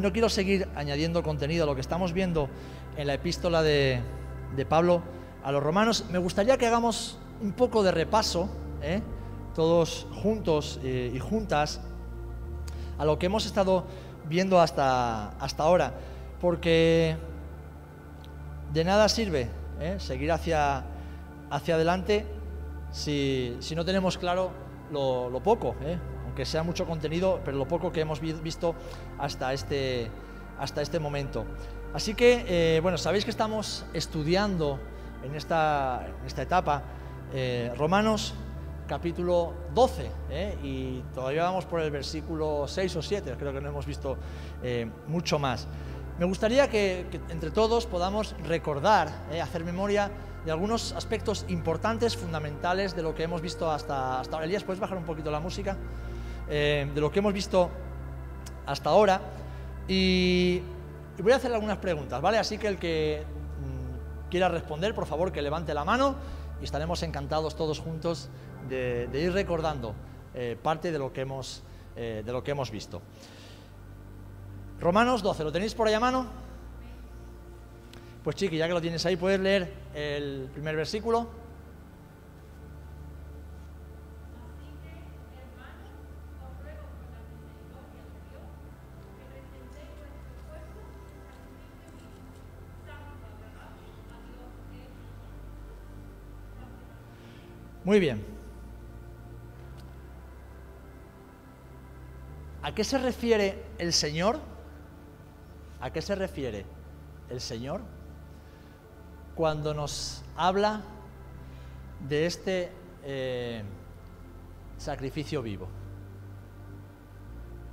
no, quiero seguir añadiendo contenido a lo que estamos viendo en la epístola de, Pablo a los romanos. Me gustaría que hagamos un poco de repaso, ¿eh? todos juntos eh, y juntas, a lo que hemos estado viendo hasta, hasta ahora, porque de nada sirve ¿eh? seguir hacia, hacia adelante si, si, no tenemos claro lo poco, aunque sea mucho contenido, pero lo poco que hemos visto hasta este, hasta este momento. Así que, bueno, sabéis que estamos estudiando en esta, en esta etapa eh, Romanos capítulo 12, ¿eh? y todavía vamos por el versículo 6 o 7, creo que no hemos visto eh, mucho más. Me gustaría que, entre todos podamos recordar, hacer memoria de algunos aspectos importantes, fundamentales de lo que hemos visto hasta, hasta ahora. Elías, ¿puedes bajar un poquito la música? De lo que hemos visto hasta ahora. Y, y voy a hacer algunas preguntas, ¿vale? Así que el que mm, quiera responder, por favor, que levante la mano y estaremos encantados todos juntos de, ir recordando eh, parte de lo, que hemos, eh, de lo que hemos visto. Romanos 12, ¿lo tenéis por ahí a mano? Pues chiqui, ya que lo tienes ahí, ¿puedes leer el primer versículo? Muy bien. ¿A qué se refiere el Señor? ¿A qué se refiere el Señor cuando nos habla de este eh, sacrificio vivo?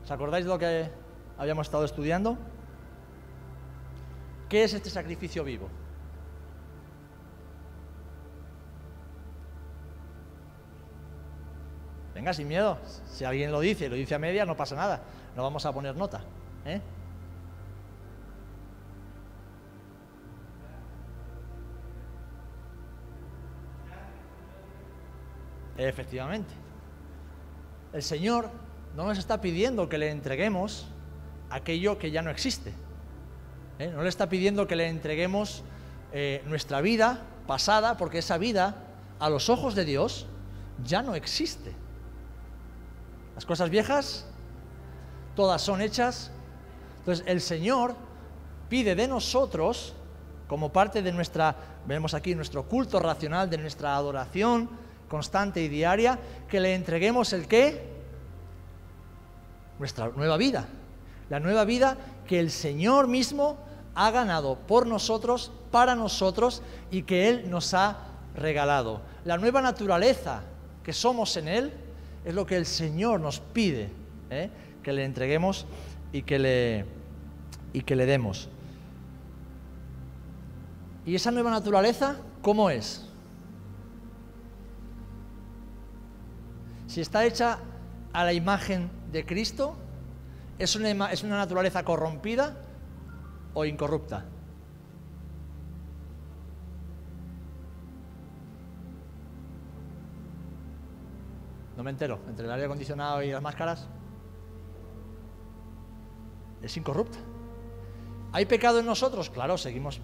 ¿Os acordáis de lo que habíamos estado estudiando? ¿Qué es este sacrificio vivo? Venga, sin miedo. Si alguien lo dice, lo dice a media, no pasa nada. No vamos a poner nota. ¿eh? Efectivamente. El Señor no nos está pidiendo que le entreguemos aquello que ya no existe. ¿eh? No le está pidiendo que le entreguemos eh, nuestra vida pasada, porque esa vida, a los ojos de Dios, ya no existe. Las cosas viejas, todas son hechas. Entonces el Señor pide de nosotros, como parte de nuestra, vemos aquí, nuestro culto racional, de nuestra adoración constante y diaria, que le entreguemos el qué? Nuestra nueva vida. La nueva vida que el Señor mismo ha ganado por nosotros, para nosotros y que Él nos ha regalado. La nueva naturaleza que somos en Él es lo que el Señor nos pide, ¿eh? que le entreguemos y que le, y que le demos. ¿Y esa nueva naturaleza cómo es? Si está hecha a la imagen de Cristo, ¿es una, es una naturaleza corrompida o incorrupta? No me entero. Entre el aire acondicionado y las máscaras. Es incorrupta. ¿Hay pecado en nosotros? Claro, seguimos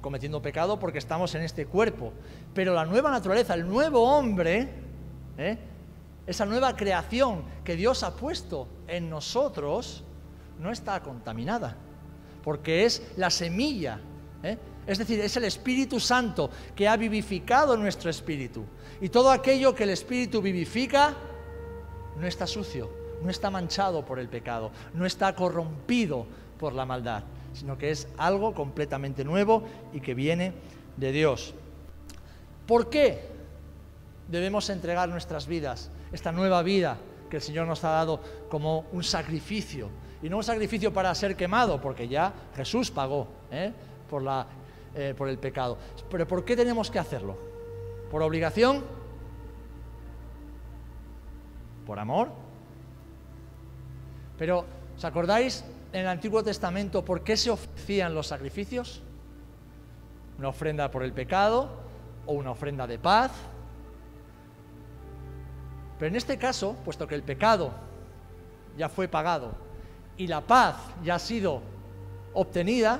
cometiendo pecado porque estamos en este cuerpo. Pero la nueva naturaleza, el nuevo hombre, ¿eh? esa nueva creación que Dios ha puesto en nosotros, no está contaminada. Porque es la semilla. ¿eh? Es decir, es el Espíritu Santo que ha vivificado nuestro espíritu. Y todo aquello que el Espíritu vivifica no está sucio, no está manchado por el pecado, no está corrompido por la maldad, sino que es algo completamente nuevo y que viene de Dios. ¿Por qué debemos entregar nuestras vidas, esta nueva vida que el Señor nos ha dado como un sacrificio? Y no un sacrificio para ser quemado, porque ya Jesús pagó ¿eh? por, la, eh, por el pecado. Pero ¿por qué tenemos que hacerlo? ¿Por obligación? ¿Por amor? Pero, ¿os acordáis en el Antiguo Testamento por qué se ofrecían los sacrificios? ¿Una ofrenda por el pecado o una ofrenda de paz? Pero en este caso, puesto que el pecado ya fue pagado y la paz ya ha sido obtenida,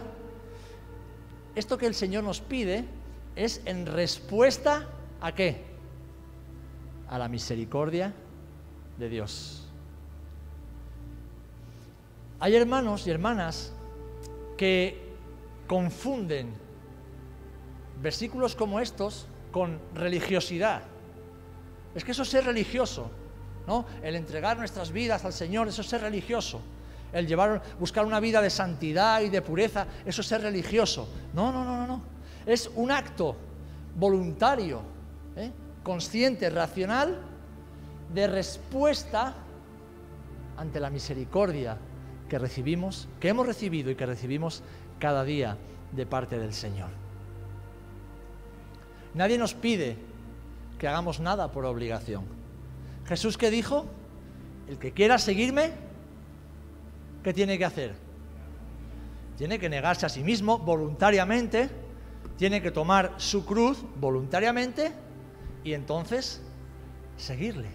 esto que el Señor nos pide es en respuesta a qué? A la misericordia de Dios. Hay hermanos y hermanas que confunden versículos como estos con religiosidad. Es que eso es ser religioso, ¿no? El entregar nuestras vidas al Señor, eso es ser religioso. El llevar, buscar una vida de santidad y de pureza, eso es ser religioso. No, no, no, no, no. Es un acto voluntario, ¿eh? consciente, racional, de respuesta ante la misericordia que recibimos, que hemos recibido y que recibimos cada día de parte del Señor. Nadie nos pide que hagamos nada por obligación. Jesús que dijo, el que quiera seguirme, ¿qué tiene que hacer? Tiene que negarse a sí mismo voluntariamente, tiene que tomar su cruz voluntariamente y entonces seguirle.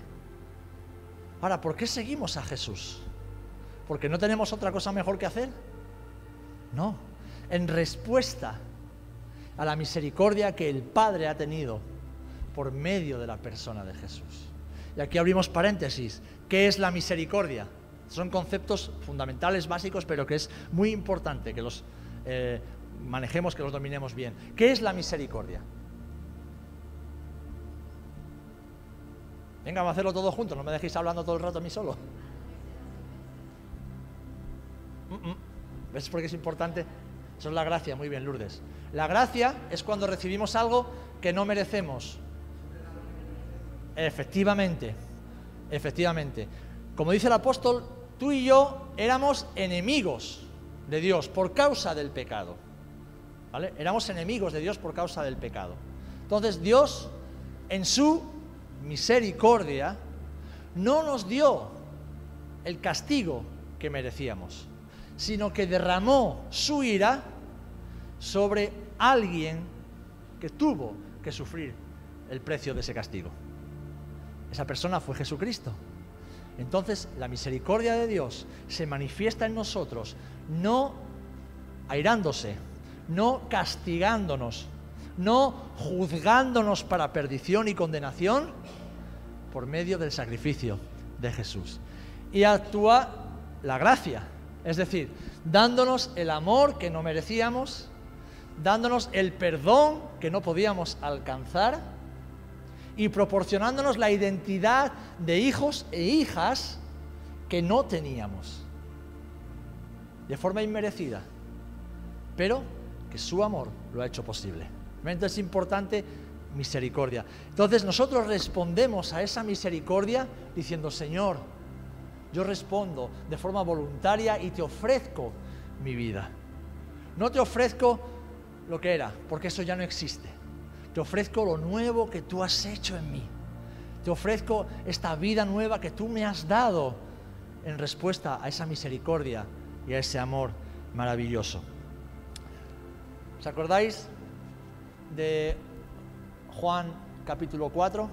Ahora, ¿por qué seguimos a Jesús? ¿Porque no tenemos otra cosa mejor que hacer? No, en respuesta a la misericordia que el Padre ha tenido por medio de la persona de Jesús. Y aquí abrimos paréntesis. ¿Qué es la misericordia? Son conceptos fundamentales, básicos, pero que es muy importante que los eh, manejemos, que los dominemos bien. ¿Qué es la misericordia? Venga, vamos a hacerlo todo juntos, no me dejéis hablando todo el rato a mí solo. Mm, mm. ¿Ves por qué es importante? Eso es la gracia, muy bien, Lourdes. La gracia es cuando recibimos algo que no merecemos. Efectivamente, efectivamente. Como dice el apóstol, tú y yo éramos enemigos de Dios por causa del pecado. ¿Vale? Éramos enemigos de Dios por causa del pecado. Entonces Dios, en su misericordia, no nos dio el castigo que merecíamos sino que derramó su ira sobre alguien que tuvo que sufrir el precio de ese castigo. Esa persona fue Jesucristo. Entonces la misericordia de Dios se manifiesta en nosotros, no airándose, no castigándonos, no juzgándonos para perdición y condenación, por medio del sacrificio de Jesús. Y actúa la gracia, es decir, dándonos el amor que no merecíamos, dándonos el perdón que no podíamos alcanzar y proporcionándonos la identidad de hijos e hijas que no teníamos. De forma inmerecida, pero que su amor lo ha hecho posible. Entonces es importante misericordia. Entonces nosotros respondemos a esa misericordia diciendo, Señor, yo respondo de forma voluntaria y te ofrezco mi vida. No te ofrezco lo que era, porque eso ya no existe. Te ofrezco lo nuevo que tú has hecho en mí. Te ofrezco esta vida nueva que tú me has dado en respuesta a esa misericordia y a ese amor maravilloso. ¿Os acordáis de Juan capítulo 4?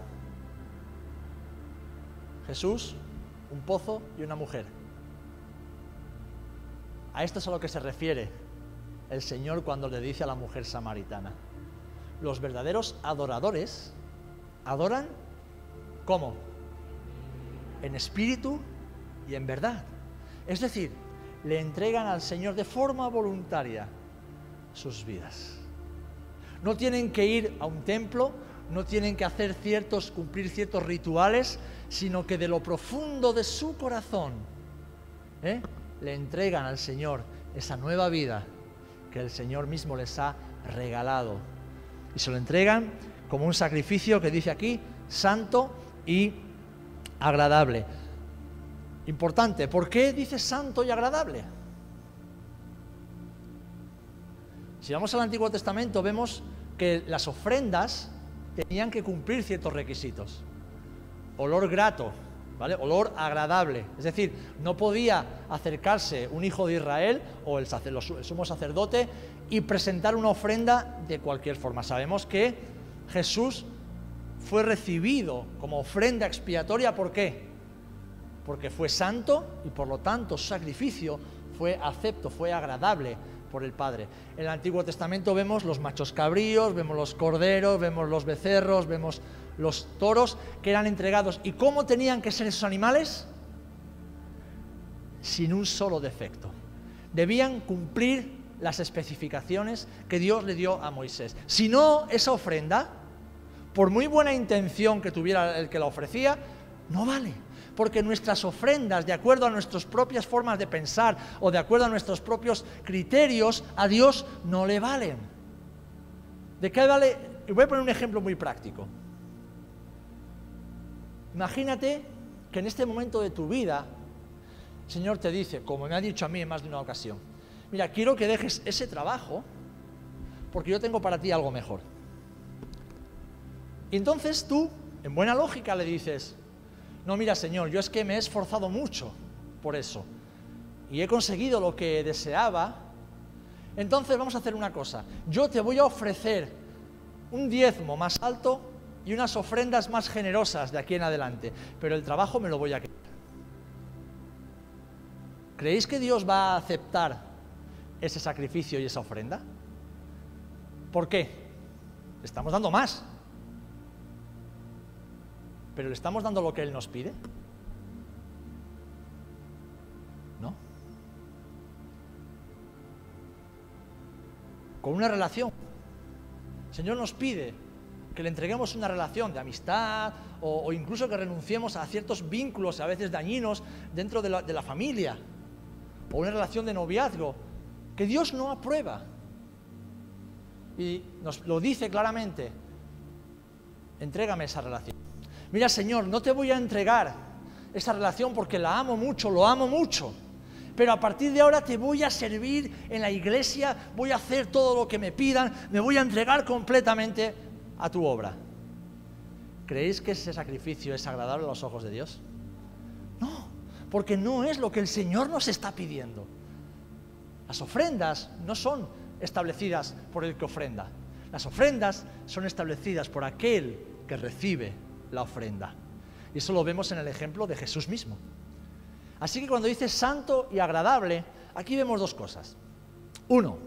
Jesús un pozo y una mujer. A esto es a lo que se refiere el Señor cuando le dice a la mujer samaritana. Los verdaderos adoradores adoran ¿cómo? En espíritu y en verdad. Es decir, le entregan al Señor de forma voluntaria sus vidas. No tienen que ir a un templo, no tienen que hacer ciertos, cumplir ciertos rituales, sino que de lo profundo de su corazón ¿eh? le entregan al Señor esa nueva vida que el Señor mismo les ha regalado. Y se lo entregan como un sacrificio que dice aquí, santo y agradable. Importante, ¿por qué dice santo y agradable? Si vamos al Antiguo Testamento vemos que las ofrendas tenían que cumplir ciertos requisitos. Olor grato, ¿vale? Olor agradable. Es decir, no podía acercarse un hijo de Israel o el, sumo sacerdote y presentar una ofrenda de cualquier forma. Sabemos que Jesús fue recibido como ofrenda expiatoria, ¿por qué? porque fue santo y por lo tanto su sacrificio fue acepto, fue agradable por el Padre. En el Antiguo Testamento vemos los machos cabríos, vemos los corderos, vemos los becerros, vemos los toros que eran entregados. ¿Y cómo tenían que ser esos animales? Sin un solo defecto. Debían cumplir las especificaciones que Dios le dio a Moisés. Si no, esa ofrenda, por muy buena intención que tuviera el que la ofrecía, no vale. Porque nuestras ofrendas, de acuerdo a nuestras propias formas de pensar o de acuerdo a nuestros propios criterios, a Dios no le valen. ¿De qué vale? Voy a poner un ejemplo muy práctico. Imagínate que en este momento de tu vida, el Señor te dice, como me ha dicho a mí en más de una ocasión, mira, quiero que dejes ese trabajo porque yo tengo para ti algo mejor. Y entonces tú, en buena lógica, le dices, no, mira, Señor, yo es que me he esforzado mucho por eso y he conseguido lo que deseaba. Entonces vamos a hacer una cosa, yo te voy a ofrecer un diezmo más alto y unas ofrendas más generosas de aquí en adelante, pero el trabajo me lo voy a quedar. ¿Creéis que Dios va a aceptar ese sacrificio y esa ofrenda? ¿Por qué? Le estamos dando más. Pero le estamos dando lo que Él nos pide. ¿No? Con una relación. El Señor nos pide que le entreguemos una relación de amistad o, incluso que renunciemos a ciertos vínculos a veces dañinos dentro de la, de la familia o una relación de noviazgo que Dios no aprueba. Y nos lo dice claramente, entrégame esa relación. Mira Señor, no te voy a entregar esa relación porque la amo mucho, lo amo mucho. Pero a partir de ahora te voy a servir en la iglesia, voy a hacer todo lo que me pidan, me voy a entregar completamente a tu obra. ¿Creéis que ese sacrificio es agradable a los ojos de Dios? No, porque no es lo que el Señor nos está pidiendo. Las ofrendas no son establecidas por el que ofrenda. Las ofrendas son establecidas por aquel que recibe la ofrenda. Y eso lo vemos en el ejemplo de Jesús mismo. Así que cuando dice santo y agradable, aquí vemos dos cosas. Uno,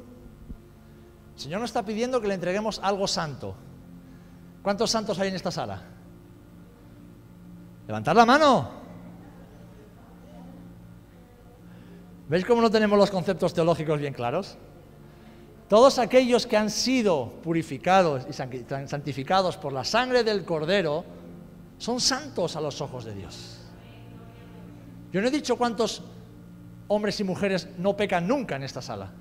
el Señor nos está pidiendo que le entreguemos algo santo, ¿Cuántos santos hay en esta sala? Levantar la mano. ¿Veis cómo no tenemos los conceptos teológicos bien claros? Todos aquellos que han sido purificados y santificados por la sangre del Cordero son santos a los ojos de Dios. Yo no he dicho cuántos hombres y mujeres no pecan nunca en esta sala.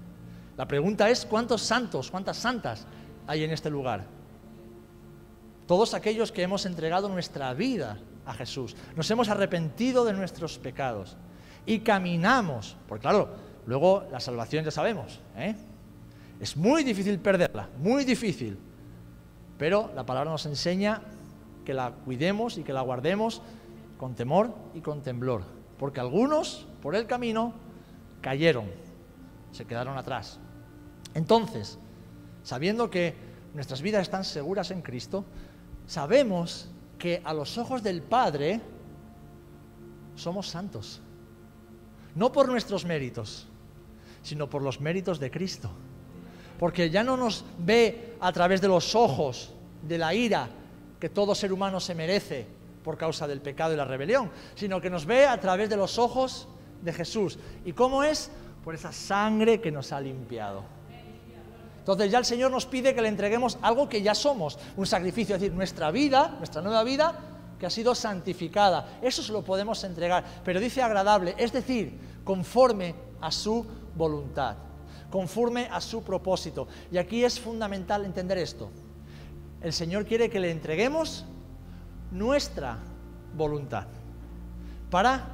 La pregunta es cuántos santos, cuántas santas hay en este lugar. Todos aquellos que hemos entregado nuestra vida a Jesús, nos hemos arrepentido de nuestros pecados y caminamos, porque claro, luego la salvación ya sabemos, ¿eh? es muy difícil perderla, muy difícil, pero la palabra nos enseña que la cuidemos y que la guardemos con temor y con temblor, porque algunos por el camino cayeron, se quedaron atrás. Entonces, sabiendo que nuestras vidas están seguras en Cristo, sabemos que a los ojos del Padre somos santos. No por nuestros méritos, sino por los méritos de Cristo. Porque ya no nos ve a través de los ojos de la ira que todo ser humano se merece por causa del pecado y la rebelión, sino que nos ve a través de los ojos de Jesús. ¿Y cómo es? Por esa sangre que nos ha limpiado. Entonces ya el Señor nos pide que le entreguemos algo que ya somos, un sacrificio, es decir, nuestra vida, nuestra nueva vida que ha sido santificada. Eso se lo podemos entregar, pero dice agradable, es decir, conforme a su voluntad, conforme a su propósito. Y aquí es fundamental entender esto. El Señor quiere que le entreguemos nuestra voluntad para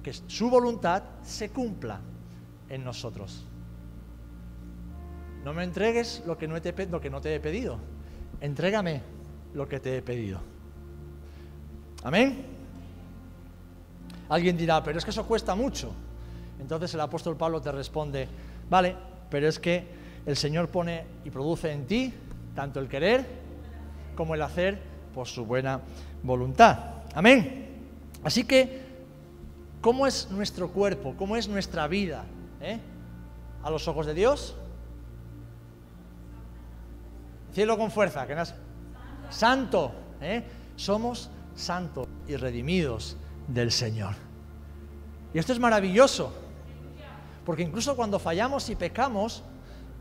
que su voluntad se cumpla en nosotros. No me entregues lo que no te, lo que no te he pedido. Entrégame lo que te he pedido. Amén. Alguien dirá, pero es que eso cuesta mucho. Entonces el apóstol Pablo te responde, vale, pero es que el Señor pone y produce en ti tanto el querer como el hacer por su buena voluntad. Amén. Así que ¿cómo es nuestro cuerpo? ¿Cómo es nuestra vida? ¿eh? A los ojos de Dios. Cielo con fuerza, que Santo, ¿eh? somos santos y redimidos del Señor. Y esto es maravilloso, porque incluso cuando fallamos y pecamos,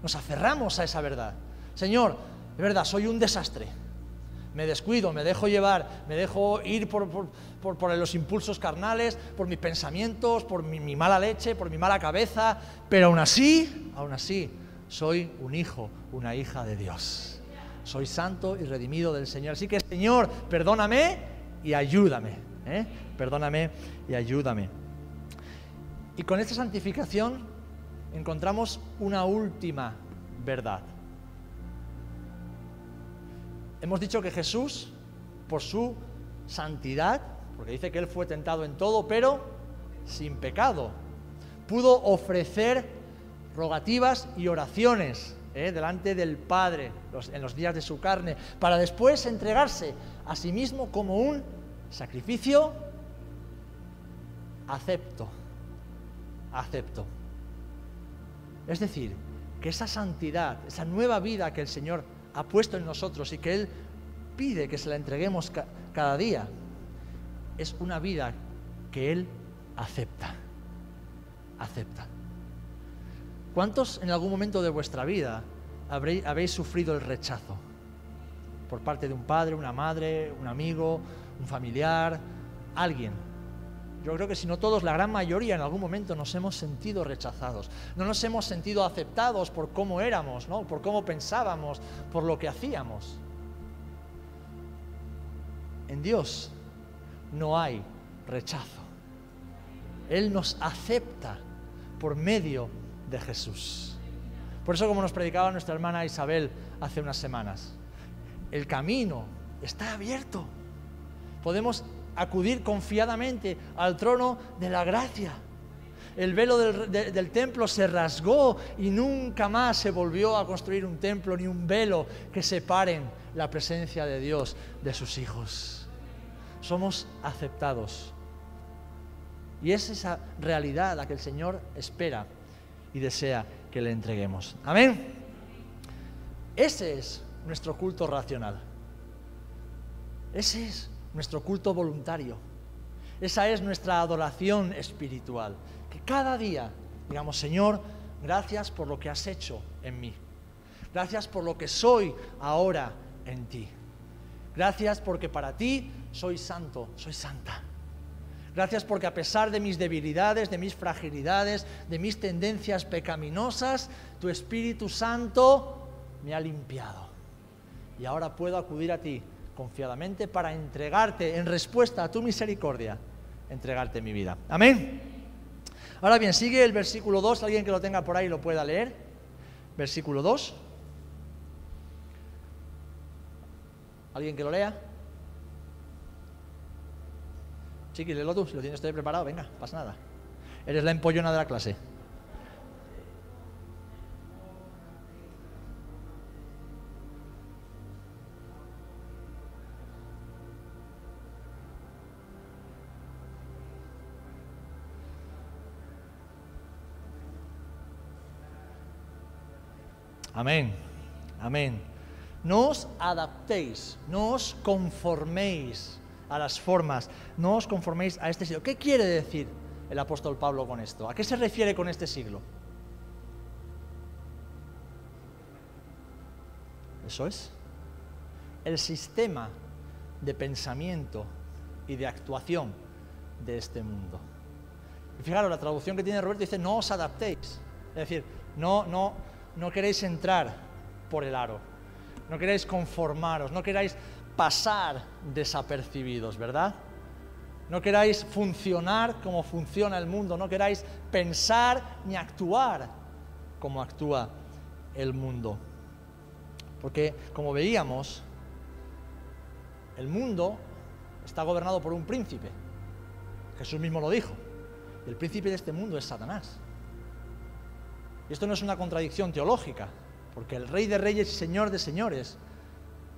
nos aferramos a esa verdad. Señor, de verdad, soy un desastre. Me descuido, me dejo llevar, me dejo ir por, los impulsos carnales, por mis pensamientos, por mi, mi mala leche, por mi mala cabeza, pero aún así, aún así, soy un hijo, una hija de Dios. Soy santo y redimido del Señor. Así que, Señor, perdóname y ayúdame. ¿eh? Perdóname y ayúdame. Y con esta santificación encontramos una última verdad. Hemos dicho que Jesús, por su santidad, porque dice que Él fue tentado en todo, pero sin pecado, pudo ofrecer rogativas y oraciones ¿eh? delante del Padre en los días de su carne, para después entregarse a sí mismo como un sacrificio acepto, acepto. Es decir, que esa santidad, esa nueva vida que el Señor ha puesto en nosotros y que Él pide que se la entreguemos cada día, es una vida que Él acepta, acepta. ¿Cuántos en algún momento de vuestra vida habréis, habéis sufrido el rechazo? Por parte de un padre, una madre, un amigo, un familiar, alguien. Yo creo que si no todos, la gran mayoría en algún momento nos hemos sentido rechazados. No nos hemos sentido aceptados por cómo éramos, ¿no? por cómo pensábamos, por lo que hacíamos. En Dios no hay rechazo. Él nos acepta por medio de Jesús. Por eso, como nos predicaba nuestra hermana Isabel hace unas semanas, el camino está abierto. Podemos acudir confiadamente al trono de la gracia. El velo del, templo se rasgó y nunca más se volvió a construir un templo ni un velo que separen la presencia de Dios de sus hijos. Somos aceptados. Y es esa realidad la que el Señor espera y desea que le entreguemos. Amén. Ese es nuestro culto racional. Ese es nuestro culto voluntario. Esa es nuestra adoración espiritual. Que cada día digamos, Señor, gracias por lo que has hecho en mí. Gracias por lo que soy ahora en ti. Gracias porque para ti soy santo, soy santa. Gracias porque a pesar de mis debilidades, de mis fragilidades, de mis tendencias pecaminosas, tu Espíritu Santo me ha limpiado. Y ahora puedo acudir a ti confiadamente para entregarte en respuesta a tu misericordia, entregarte mi vida. Amén. Ahora bien, sigue el versículo 2, alguien que lo tenga por ahí lo pueda leer. Versículo 2. ¿Alguien que lo lea? Chiqui, léelo tú, si lo tienes todo preparado, venga, pasa nada. Eres la empollona de la clase. Amén, amén. No os adaptéis, no os conforméis a las formas, no os conforméis a este siglo. ¿Qué quiere decir el apóstol Pablo con esto? ¿A qué se refiere con este siglo? Eso es. El sistema de pensamiento y de actuación de este mundo. Y fijaros, la traducción que tiene Roberto dice, no os adaptéis. Es decir, no, no, no queréis entrar por el aro, no queréis conformaros, no queráis pasar desapercibidos, ¿verdad? No queráis funcionar como funciona el mundo, no queráis pensar ni actuar como actúa el mundo. Porque, como veíamos, el mundo está gobernado por un príncipe. Jesús mismo lo dijo. El príncipe de este mundo es Satanás. Y esto no es una contradicción teológica, porque el rey de reyes y señor de señores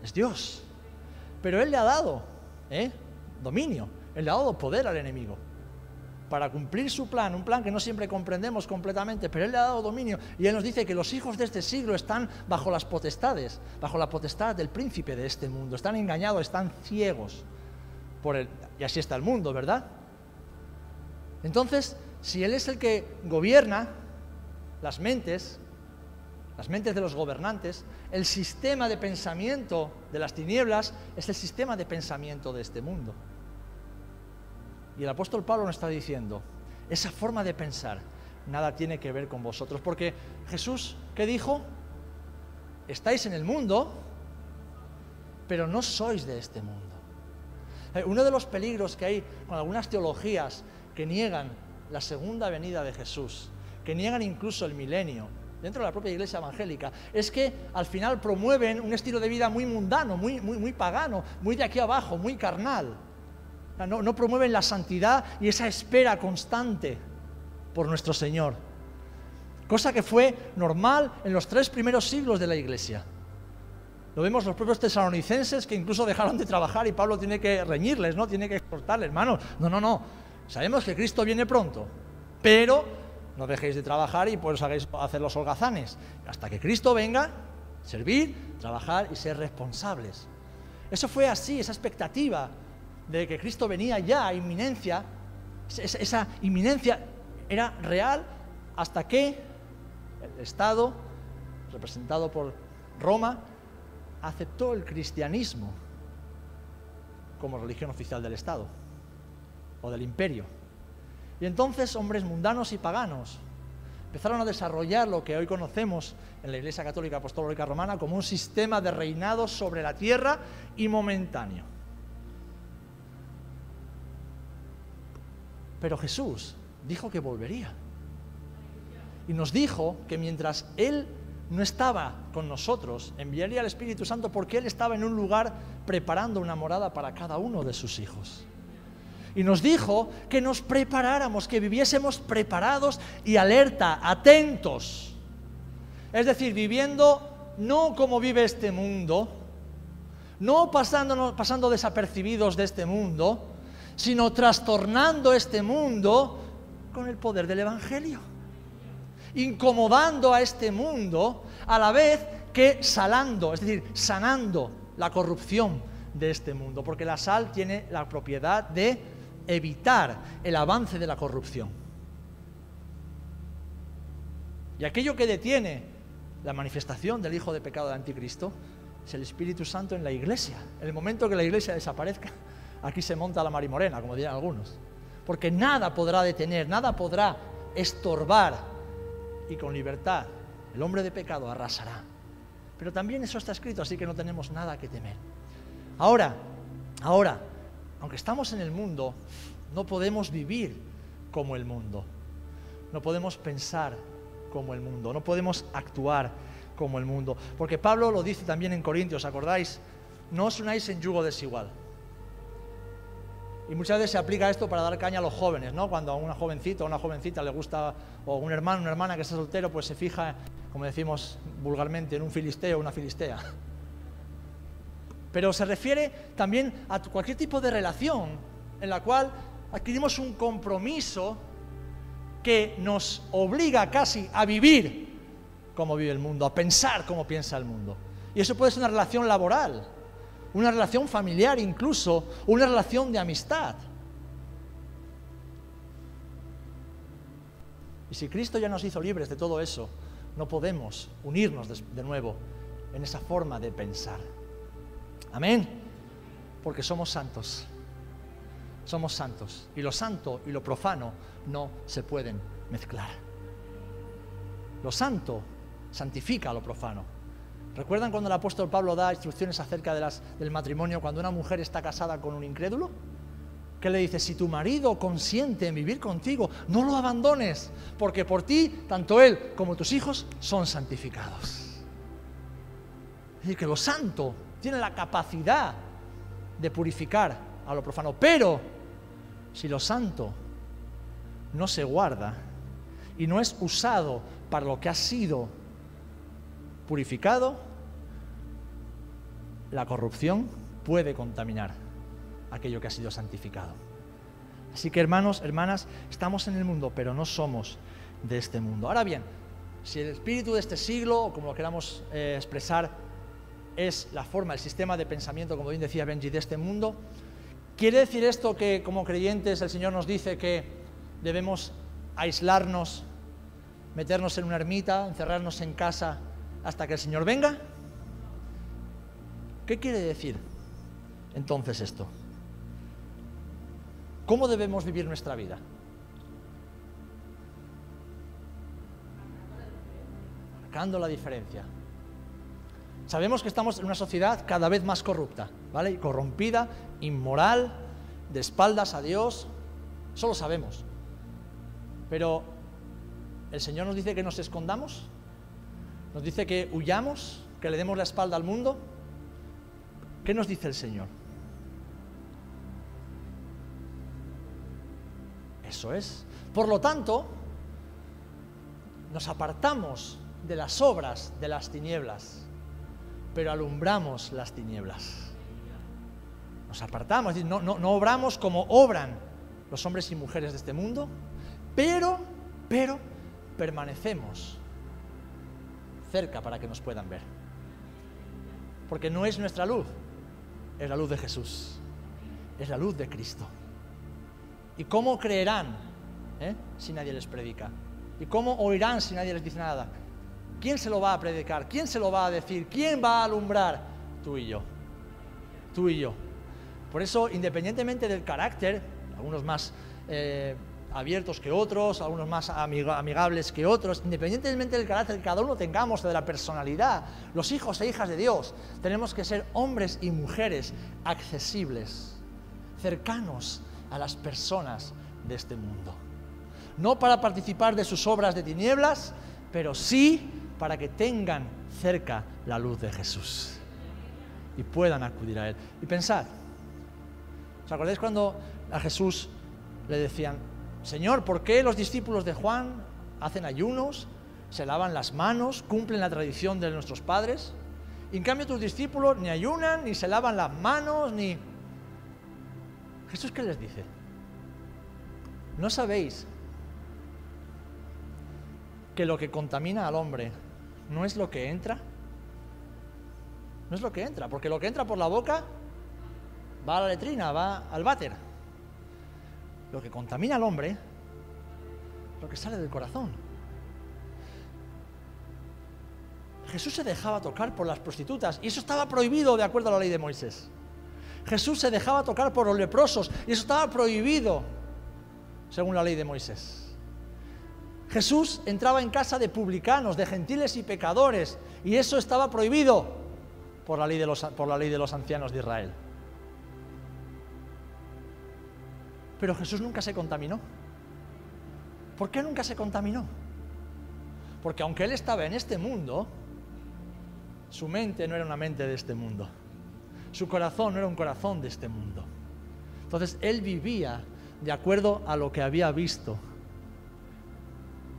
es Dios. Pero Él le ha dado ¿eh? dominio, Él le ha dado poder al enemigo. para cumplir su plan, un plan que no siempre comprendemos completamente, pero Él le ha dado dominio y Él nos dice que los hijos de este siglo están bajo las potestades, bajo la potestad del príncipe de este mundo, están engañados, están ciegos por. Y así está el mundo, ¿verdad? Entonces, si Él es el que gobierna las mentes, las mentes de los gobernantes, el sistema de pensamiento de las tinieblas es el sistema de pensamiento de este mundo. Y el apóstol Pablo nos está diciendo, esa forma de pensar nada tiene que ver con vosotros, porque Jesús, ¿qué dijo? Estáis en el mundo, pero no sois de este mundo. Eh, uno de los peligros que hay con algunas teologías que niegan la segunda venida de Jesús, que niegan incluso el milenio, dentro de la propia iglesia evangélica, es que al final promueven un estilo de vida muy mundano, muy, muy, muy pagano, muy de aquí abajo, muy carnal. No, promueven la santidad y esa espera constante por nuestro Señor. Cosa que fue normal en los tres primeros siglos de la iglesia. Lo vemos los propios tesalonicenses que incluso dejaron de trabajar y Pablo tiene que reñirles, ¿no? Tiene que exhortarles, hermanos. No, no, no. Sabemos que Cristo viene pronto, pero no dejéis de trabajar y pues hagáis hacer los holgazanes. Hasta que Cristo venga, servir, trabajar y ser responsables. Eso fue así, esa expectativa de que Cristo venía ya a inminencia, esa, inminencia era real hasta que el Estado, representado por Roma, aceptó el cristianismo como religión oficial del Estado o del imperio. Y entonces hombres mundanos y paganos empezaron a desarrollar lo que hoy conocemos en la Iglesia Católica Apostólica Romana como un sistema de reinado sobre la tierra y momentáneo. Pero Jesús dijo que volvería. Y nos dijo que mientras Él no estaba con nosotros, enviaría al Espíritu Santo porque Él estaba en un lugar preparando una morada para cada uno de sus hijos. Y nos dijo que nos preparáramos, que viviésemos preparados y alerta, atentos. Es decir, viviendo no como vive este mundo, no pasando desapercibidos de este mundo, sino trastornando este mundo con el poder del Evangelio, incomodando a este mundo a la vez que salando, es decir, sanando la corrupción de este mundo, porque la sal tiene la propiedad de evitar el avance de la corrupción. Y aquello que detiene la manifestación del Hijo de Pecado de Anticristo es el Espíritu Santo en la iglesia. En el momento que la iglesia desaparezca, aquí se monta la marimorena, como dirían algunos. Porque nada podrá detener, nada podrá estorbar y con libertad el hombre de pecado arrasará. Pero también eso está escrito, así que no tenemos nada que temer. Ahora, ahora, aunque estamos en el mundo, no podemos vivir como el mundo. No podemos pensar como el mundo, no podemos actuar como el mundo. Porque Pablo lo dice también en Corintios, ¿acordáis? No os unáis en yugo desigual. Y muchas veces se aplica esto para dar caña a los jóvenes, ¿no? Cuando a una jovencita o una jovencita le gusta, o un hermano, una hermana que está soltero, pues se fija, como decimos vulgarmente, en un filisteo o una filistea. Pero se refiere también a cualquier tipo de relación en la cual adquirimos un compromiso que nos obliga casi a vivir como vive el mundo, a pensar como piensa el mundo. Y eso puede ser una relación laboral, una relación familiar incluso, una relación de amistad. Y si Cristo ya nos hizo libres de todo eso, no podemos unirnos de, nuevo en esa forma de pensar. Amén. Porque somos santos. Somos santos. Y lo santo y lo profano no se pueden mezclar. Lo santo santifica a lo profano. ¿Recuerdan cuando el apóstol Pablo da instrucciones acerca de las, del matrimonio cuando una mujer está casada con un incrédulo? Que le dice, si tu marido consiente en vivir contigo, no lo abandones, porque por ti, tanto él como tus hijos son santificados. Es decir, que lo santo tiene la capacidad de purificar a lo profano, pero si lo santo no se guarda y no es usado para lo que ha sido purificado, la corrupción puede contaminar aquello que ha sido santificado. Así que hermanos, hermanas, estamos en el mundo, pero no somos de este mundo. Ahora bien, si el espíritu de este siglo, o como lo queramos eh, expresar, es la forma, el sistema de pensamiento, como bien decía Benji, de este mundo, ¿quiere decir esto que como creyentes el Señor nos dice que debemos aislarnos, meternos en una ermita, encerrarnos en casa hasta que el Señor venga? ¿Qué quiere decir entonces esto? ¿Cómo debemos vivir nuestra vida? Marcando la diferencia. Sabemos que estamos en una sociedad cada vez más corrupta, ¿vale? corrompida, inmoral, de espaldas a Dios. Eso lo sabemos. Pero el Señor nos dice que nos escondamos, nos dice que huyamos, que le demos la espalda al mundo. ¿Qué nos dice el Señor? Eso es. Por lo tanto, nos apartamos de las obras de las tinieblas, pero alumbramos las tinieblas. Nos apartamos, no, no, no obramos como obran los hombres y mujeres de este mundo, pero, pero permanecemos cerca para que nos puedan ver. Porque no es nuestra luz, es la luz de Jesús, es la luz de Cristo. ¿Y cómo creerán eh, si nadie les predica? ¿Y cómo oirán si nadie les dice nada? ¿Quién se lo va a predicar? ¿Quién se lo va a decir? ¿Quién va a alumbrar? Tú y yo. Tú y yo. Por eso, independientemente del carácter, algunos más eh, abiertos que otros, algunos más amigables que otros, independientemente del carácter que cada uno tengamos, de la personalidad, los hijos e hijas de Dios, tenemos que ser hombres y mujeres accesibles, cercanos a las personas de este mundo. No para participar de sus obras de tinieblas, pero sí para que tengan cerca la luz de Jesús y puedan acudir a Él. Y pensad, ¿os acordáis cuando a Jesús le decían, Señor, ¿por qué los discípulos de Juan hacen ayunos, se lavan las manos, cumplen la tradición de nuestros padres? Y en cambio tus discípulos ni ayunan, ni se lavan las manos, ni... Jesús qué les dice? ¿No sabéis que lo que contamina al hombre no es lo que entra? No es lo que entra, porque lo que entra por la boca va a la letrina, va al váter. Lo que contamina al hombre lo que sale del corazón. Jesús se dejaba tocar por las prostitutas y eso estaba prohibido de acuerdo a la ley de Moisés. Jesús se dejaba tocar por los leprosos y eso estaba prohibido según la ley de Moisés. Jesús entraba en casa de publicanos, de gentiles y pecadores, y eso estaba prohibido por la ley de los, por la ley de los ancianos de Israel. Pero Jesús nunca se contaminó. ¿Por qué nunca se contaminó? Porque aunque Él estaba en este mundo, su mente no era una mente de este mundo. Su corazón no era un corazón de este mundo. Entonces Él vivía de acuerdo a lo que había visto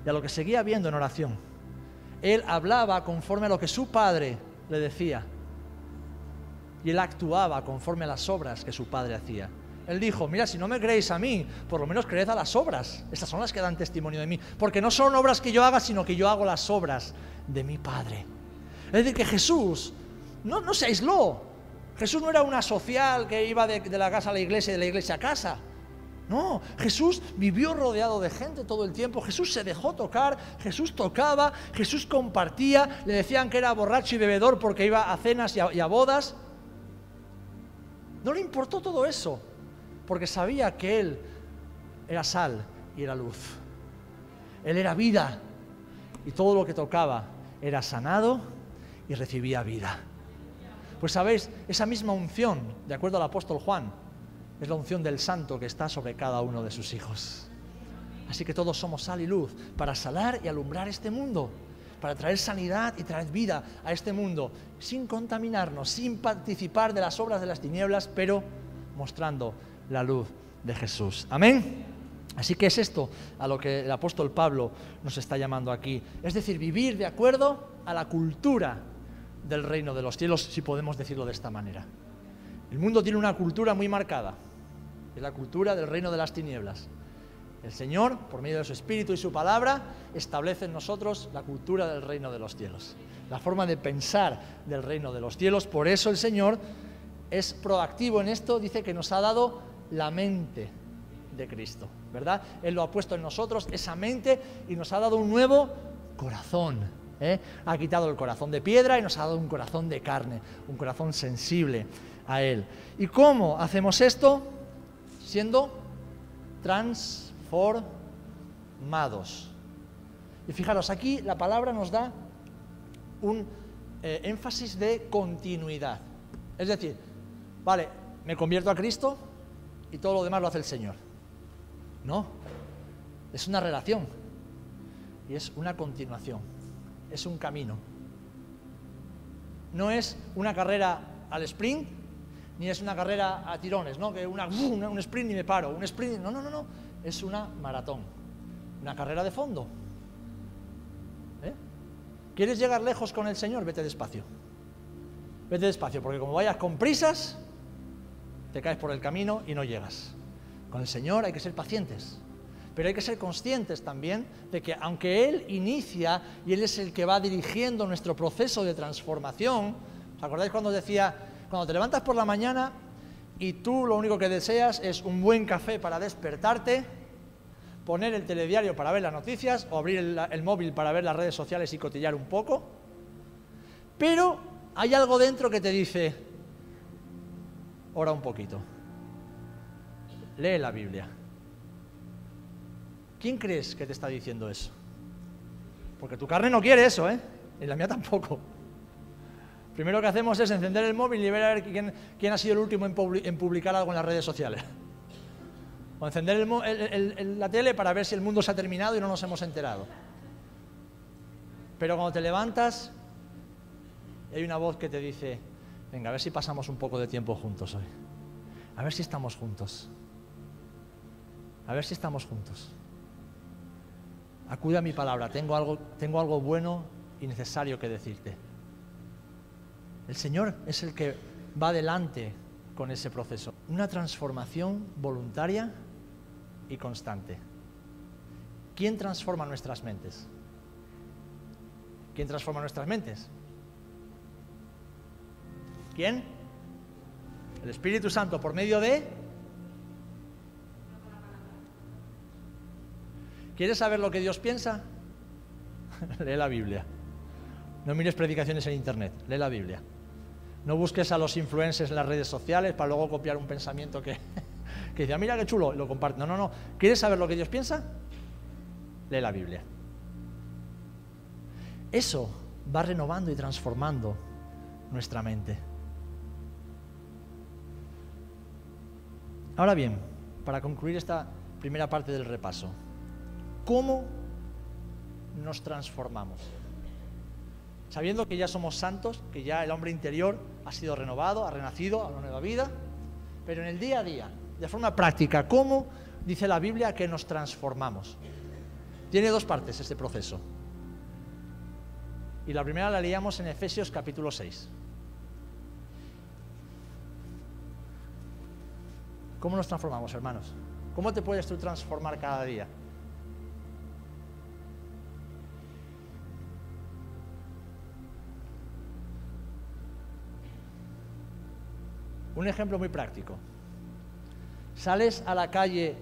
y a lo que seguía viendo en oración. Él hablaba conforme a lo que su padre le decía. Y él actuaba conforme a las obras que su padre hacía. Él dijo, mira, si no me creéis a mí, por lo menos creed a las obras. Estas son las que dan testimonio de mí. Porque no son obras que yo haga, sino que yo hago las obras de mi Padre. Es decir, que Jesús no, no se aisló. Jesús no era una social que iba de, de la casa a la iglesia y de la iglesia a casa. No, Jesús vivió rodeado de gente todo el tiempo, Jesús se dejó tocar, Jesús tocaba, Jesús compartía, le decían que era borracho y bebedor porque iba a cenas y a, bodas. No le importó todo eso, porque sabía que Él era sal y era luz. Él era vida y todo lo que tocaba era sanado y recibía vida. Pues sabéis, esa misma unción, de acuerdo al apóstol Juan, es la unción del santo que está sobre cada uno de sus hijos. Así que todos somos sal y luz para salar y alumbrar este mundo, para traer sanidad y traer vida a este mundo, sin contaminarnos, sin participar de las obras de las tinieblas, pero mostrando la luz de Jesús. Amén. Así que es esto a lo que el apóstol Pablo nos está llamando aquí. Es decir, vivir de acuerdo a la cultura del reino de los cielos, si podemos decirlo de esta manera. El mundo tiene una cultura muy marcada. Es la cultura del reino de las tinieblas. El Señor, por medio de su Espíritu y su palabra, establece en nosotros la cultura del reino de los cielos, la forma de pensar del reino de los cielos. Por eso el Señor es proactivo en esto, dice que nos ha dado la mente de Cristo, ¿verdad? Él lo ha puesto en nosotros, esa mente, y nos ha dado un nuevo corazón. ¿eh? Ha quitado el corazón de piedra y nos ha dado un corazón de carne, un corazón sensible a Él. ¿Y cómo hacemos esto? Siendo transformados. Y fijaros, aquí la palabra nos da un eh, énfasis de continuidad. Es decir, vale, me convierto a Cristo y todo lo demás lo hace el Señor. No, es una relación y es una continuación, es un camino. No es una carrera al sprint, ni es una carrera a tirones, ¿no? Que una, un sprint y me paro, un sprint, no, no, no, no, es una maratón, una carrera de fondo. ¿Eh? ¿Quieres llegar lejos con el Señor? Vete despacio. Vete despacio, porque como vayas con prisas, te caes por el camino y no llegas. Con el Señor hay que ser pacientes. Pero hay que ser conscientes también de que aunque Él inicia y Él es el que va dirigiendo nuestro proceso de transformación, ¿os acordáis cuando decía, cuando te levantas por la mañana y tú lo único que deseas es un buen café para despertarte, poner el telediario para ver las noticias o abrir el, móvil para ver las redes sociales y cotillar un poco? Pero hay algo dentro que te dice, ora un poquito, lee la Biblia ¿Quién crees que te está diciendo eso? Porque tu carne no quiere eso, ¿eh? Y la mía tampoco. Primero que hacemos es encender el móvil y ver a ver quién, ha sido el último en, publicar algo en las redes sociales. O encender la tele para ver si el mundo se ha terminado y no nos hemos enterado. Pero cuando te levantas, hay una voz que te dice, venga, a ver si pasamos un poco de tiempo juntos hoy. A ver si estamos juntos. A ver si estamos juntos acude a mi palabra, tengo algo, tengo algo bueno y necesario que decirte. El Señor es el que va adelante con ese proceso. Una transformación voluntaria y constante. ¿Quién transforma nuestras mentes? ¿Quién transforma nuestras mentes? ¿Quién? El Espíritu Santo por medio de ¿Quieres saber lo que Dios piensa? lee la Biblia. No mires predicaciones en Internet, lee la Biblia. No busques a los influencers en las redes sociales para luego copiar un pensamiento que, que dice, ah, mira qué chulo, y lo comparte. No, no, no. ¿Quieres saber lo que Dios piensa? Lee la Biblia. Eso va renovando y transformando nuestra mente. Ahora bien, para concluir esta primera parte del repaso, ¿Cómo nos transformamos? Sabiendo que ya somos santos, que ya el hombre interior ha sido renovado, ha renacido a una nueva vida, pero en el día a día, de forma práctica, ¿cómo dice la Biblia que nos transformamos? Tiene dos partes este proceso. Y la primera la leíamos en Efesios capítulo 6. ¿Cómo nos transformamos, hermanos? ¿Cómo te puedes tú transformar cada día? Un ejemplo muy práctico. ¿Sales a la calle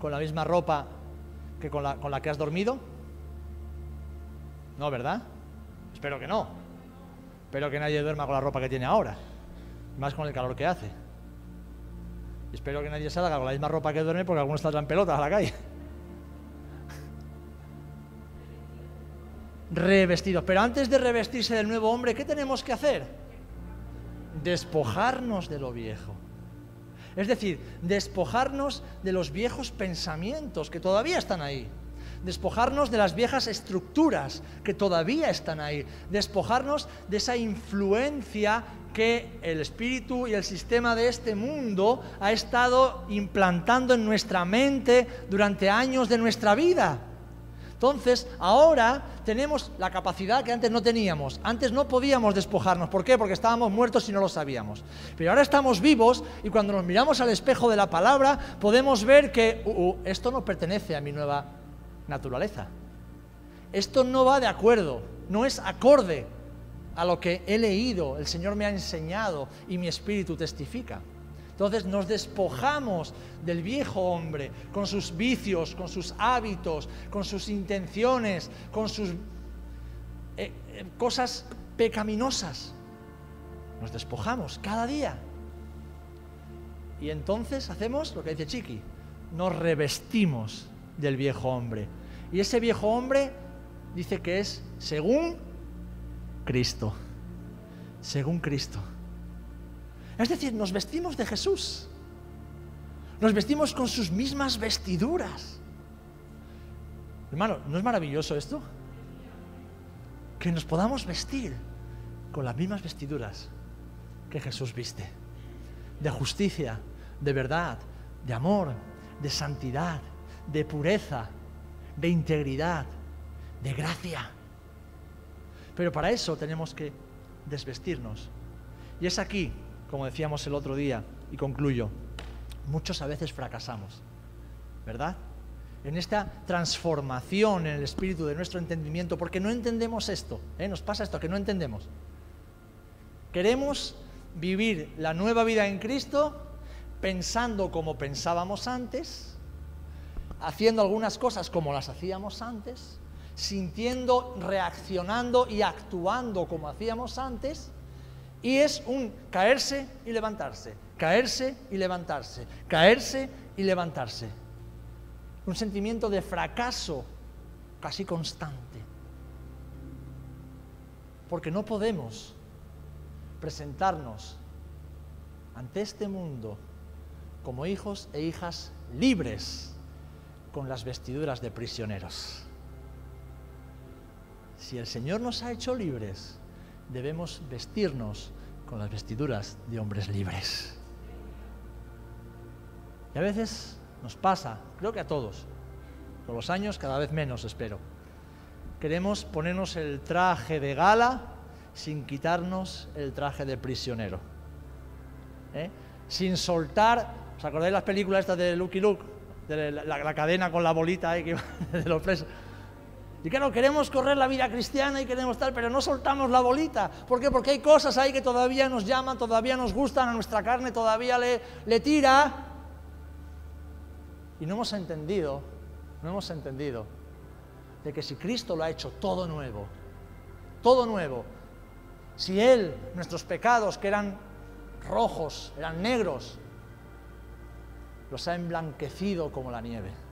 con la misma ropa que con la, con la que has dormido? No, ¿verdad? Espero que no. Espero que nadie duerma con la ropa que tiene ahora, más con el calor que hace. espero que nadie salga con la misma ropa que duerme porque algunos saldrán pelotas a la calle. Revestidos. Pero antes de revestirse del nuevo hombre, ¿qué tenemos que hacer? Despojarnos de lo viejo. Es decir, despojarnos de los viejos pensamientos que todavía están ahí. Despojarnos de las viejas estructuras que todavía están ahí. Despojarnos de esa influencia que el espíritu y el sistema de este mundo ha estado implantando en nuestra mente durante años de nuestra vida. Entonces, ahora tenemos la capacidad que antes no teníamos. Antes no podíamos despojarnos. ¿Por qué? Porque estábamos muertos y no lo sabíamos. Pero ahora estamos vivos y cuando nos miramos al espejo de la palabra podemos ver que uh, uh, esto no pertenece a mi nueva naturaleza. Esto no va de acuerdo, no es acorde a lo que he leído, el Señor me ha enseñado y mi espíritu testifica. Entonces nos despojamos del viejo hombre con sus vicios, con sus hábitos, con sus intenciones, con sus eh, eh, cosas pecaminosas. Nos despojamos cada día. Y entonces hacemos lo que dice Chiqui, nos revestimos del viejo hombre. Y ese viejo hombre dice que es según Cristo. Según Cristo. Es decir, nos vestimos de Jesús. Nos vestimos con sus mismas vestiduras. Hermano, ¿no es maravilloso esto? Que nos podamos vestir con las mismas vestiduras que Jesús viste. De justicia, de verdad, de amor, de santidad, de pureza, de integridad, de gracia. Pero para eso tenemos que desvestirnos. Y es aquí como decíamos el otro día, y concluyo, muchos a veces fracasamos, ¿verdad? En esta transformación en el espíritu de nuestro entendimiento, porque no entendemos esto, ¿eh? nos pasa esto, que no entendemos. Queremos vivir la nueva vida en Cristo pensando como pensábamos antes, haciendo algunas cosas como las hacíamos antes, sintiendo, reaccionando y actuando como hacíamos antes, y es un caerse y levantarse, caerse y levantarse, caerse y levantarse. Un sentimiento de fracaso casi constante. Porque no podemos presentarnos ante este mundo como hijos e hijas libres con las vestiduras de prisioneros. Si el Señor nos ha hecho libres, debemos vestirnos con las vestiduras de hombres libres. Y a veces nos pasa, creo que a todos, con los años cada vez menos, espero. Queremos ponernos el traje de gala sin quitarnos el traje de prisionero. ¿Eh? Sin soltar, ¿os acordáis las películas estas de Lucky Luke? De la, cadena con la bolita que de los presos. Y claro, queremos correr la vida cristiana y queremos tal, pero no soltamos la bolita. ¿Por qué? Porque hay cosas ahí que todavía nos llaman, todavía nos gustan, a nuestra carne todavía le, le tira. Y no hemos entendido, no hemos entendido de que si Cristo lo ha hecho todo nuevo, todo nuevo, si Él, nuestros pecados que eran rojos, eran negros, los ha emblanquecido como la nieve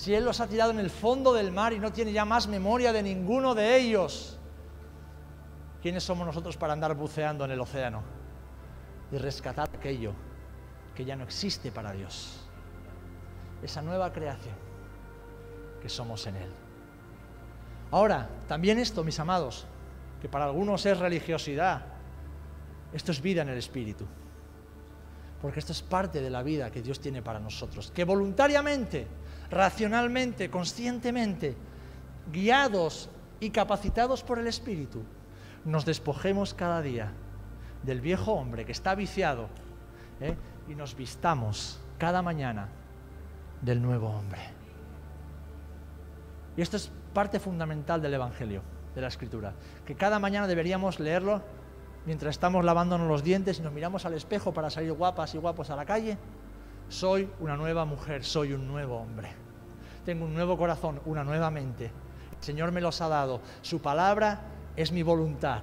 si Él los ha tirado en el fondo del mar y no tiene ya más memoria de ninguno de ellos, ¿quiénes somos nosotros para andar buceando en el océano y rescatar aquello que ya no existe para Dios? Esa nueva creación que somos en Él. Ahora, también esto, mis amados, que para algunos es religiosidad, esto es vida en el Espíritu. Porque esto es parte de la vida que Dios tiene para nosotros. Que voluntariamente racionalmente, conscientemente, guiados y capacitados por el Espíritu, nos despojemos cada día del viejo hombre que está viciado ¿eh? y nos vistamos cada mañana del nuevo hombre. Y esto es parte fundamental del Evangelio, de la Escritura, que cada mañana deberíamos leerlo mientras estamos lavándonos los dientes y nos miramos al espejo para salir guapas y guapos a la calle soy una nueva mujer, soy un nuevo hombre. Tengo un nuevo corazón, una nueva mente. El Señor me los ha dado. Su palabra es mi voluntad.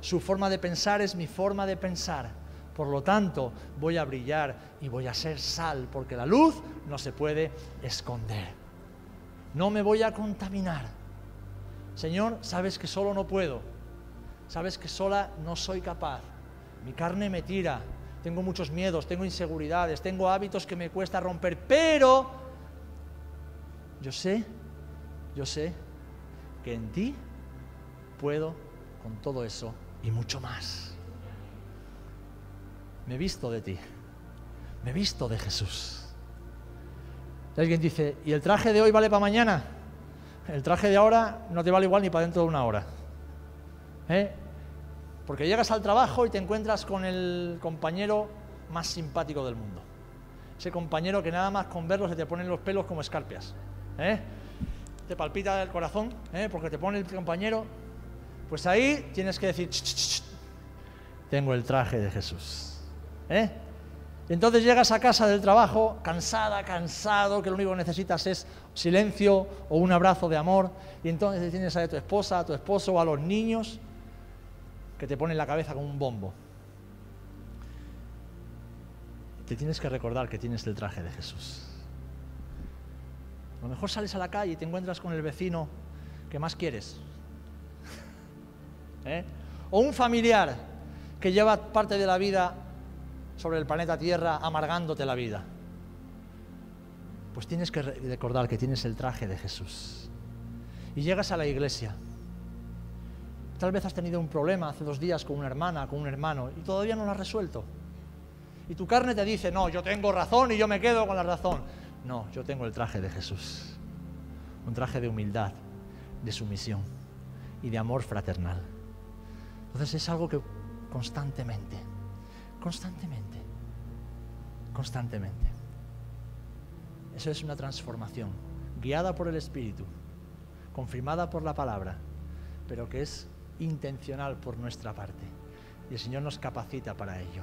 Su forma de pensar es mi forma de pensar. Por lo tanto, voy a brillar y voy a ser sal, porque la luz no se puede esconder. No me voy a contaminar. Señor, sabes que solo no puedo. Sabes que sola no soy capaz. Mi carne me tira, tengo muchos miedos, tengo inseguridades, tengo hábitos que me cuesta romper, pero yo sé, yo sé que en ti puedo con todo eso y mucho más. Me he visto de ti, me he visto de Jesús. alguien dice, ¿y el traje de hoy vale para mañana? el traje de ahora no te vale igual ni para dentro de una hora. ¿Eh? Porque llegas al trabajo y te encuentras con el compañero más simpático del mundo. Ese compañero que nada más con verlo se te ponen los pelos como escarpias. ¿eh? Te palpita el corazón, ¿eh? porque te pone el compañero. Pues ahí tienes que decir, tengo el traje de Jesús. ¿eh? Entonces llegas a casa del trabajo cansada, cansado, que lo único que necesitas es silencio o un abrazo de amor. Y entonces tienes a tu esposa, a tu esposo o a los niños que te ponen la cabeza como un bombo. Te tienes que recordar que tienes el traje de Jesús. A lo mejor sales a la calle y te encuentras con el vecino que más quieres. ¿Eh? O un familiar que lleva parte de la vida sobre el planeta Tierra amargándote la vida. Pues tienes que recordar que tienes el traje de Jesús. Y llegas a la iglesia. Tal vez has tenido un problema hace dos días con una hermana, con un hermano, y todavía no lo has resuelto. Y tu carne te dice, no, yo tengo razón y yo me quedo con la razón. No, yo tengo el traje de Jesús. Un traje de humildad, de sumisión y de amor fraternal. Entonces es algo que constantemente, constantemente, constantemente. Eso es una transformación, guiada por el Espíritu, confirmada por la palabra, pero que es intencional por nuestra parte. Y el Señor nos capacita para ello.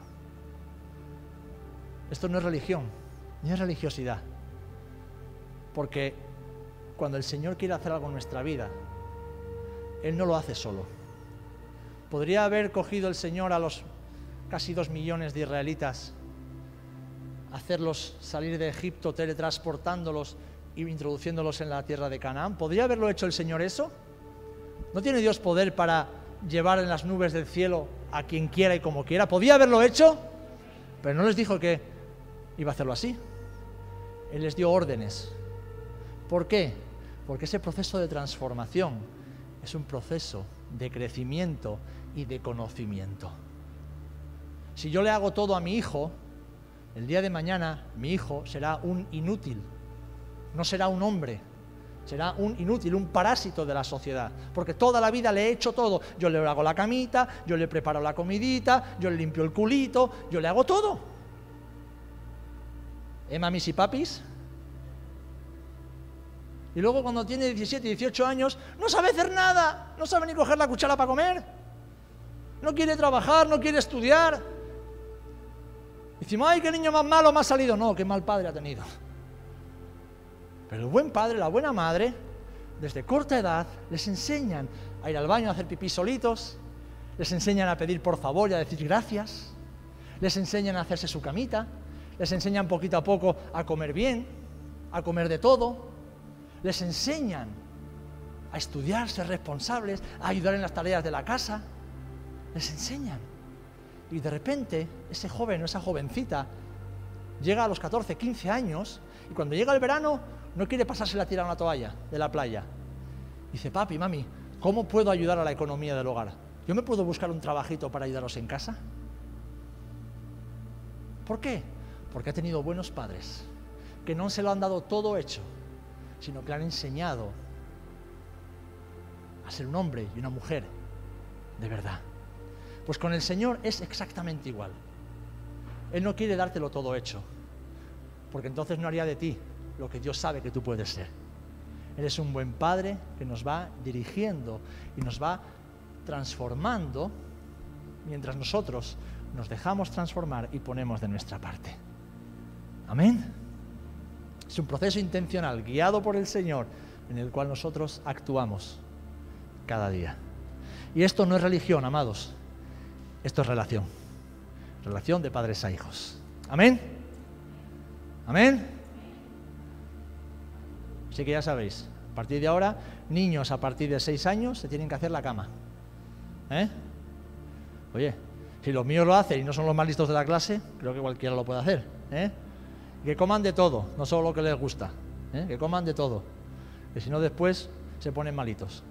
Esto no es religión, ni es religiosidad. Porque cuando el Señor quiere hacer algo en nuestra vida, Él no lo hace solo. Podría haber cogido el Señor a los casi dos millones de israelitas, hacerlos salir de Egipto teletransportándolos y introduciéndolos en la tierra de Canaán. ¿Podría haberlo hecho el Señor eso? ¿No tiene Dios poder para llevar en las nubes del cielo a quien quiera y como quiera? ¿Podía haberlo hecho? Pero no les dijo que iba a hacerlo así. Él les dio órdenes. ¿Por qué? Porque ese proceso de transformación es un proceso de crecimiento y de conocimiento. Si yo le hago todo a mi hijo, el día de mañana mi hijo será un inútil, no será un hombre, será un inútil, un parásito de la sociedad, porque toda la vida le he hecho todo. Yo le hago la camita, yo le preparo la comidita, yo le limpio el culito, yo le hago todo. ¿Eh, mamis y papis? Y luego cuando tiene 17, 18 años, no sabe hacer nada, no sabe ni coger la cuchara para comer, no quiere trabajar, no quiere estudiar. Decimos, ay, qué niño más malo me ha salido. No, qué mal padre ha tenido. Pero el buen padre, la buena madre, desde corta edad, les enseñan a ir al baño a hacer pipí solitos, les enseñan a pedir por favor y a decir gracias, les enseñan a hacerse su camita, les enseñan poquito a poco a comer bien, a comer de todo, les enseñan a estudiar, ser responsables, a ayudar en las tareas de la casa, les enseñan. Y de repente ese joven o esa jovencita llega a los 14, 15 años y cuando llega el verano no quiere pasarse la tira a una toalla de la playa. Dice, papi, mami, ¿cómo puedo ayudar a la economía del hogar? ¿Yo me puedo buscar un trabajito para ayudaros en casa? ¿Por qué? porque ha tenido buenos padres, que no se lo han dado todo hecho, sino que le han enseñado a ser un hombre y una mujer de verdad. Pues con el Señor es exactamente igual. Él no quiere dártelo todo hecho, porque entonces no haría de ti lo que Dios sabe que tú puedes ser. Él es un buen padre que nos va dirigiendo y nos va transformando mientras nosotros nos dejamos transformar y ponemos de nuestra parte. Amén. Es un proceso intencional, guiado por el Señor, en el cual nosotros actuamos cada día. Y esto no es religión, amados. Esto es relación. Relación de padres a hijos. Amén. Amén. Así que ya sabéis, a partir de ahora, niños a partir de seis años se tienen que hacer la cama. ¿Eh? Oye, si los míos lo hacen y no son los más listos de la clase, creo que cualquiera lo puede hacer. ¿eh? que coman de todo, no solo lo que les gusta, ¿eh? que coman de todo, que si no después se ponen malitos.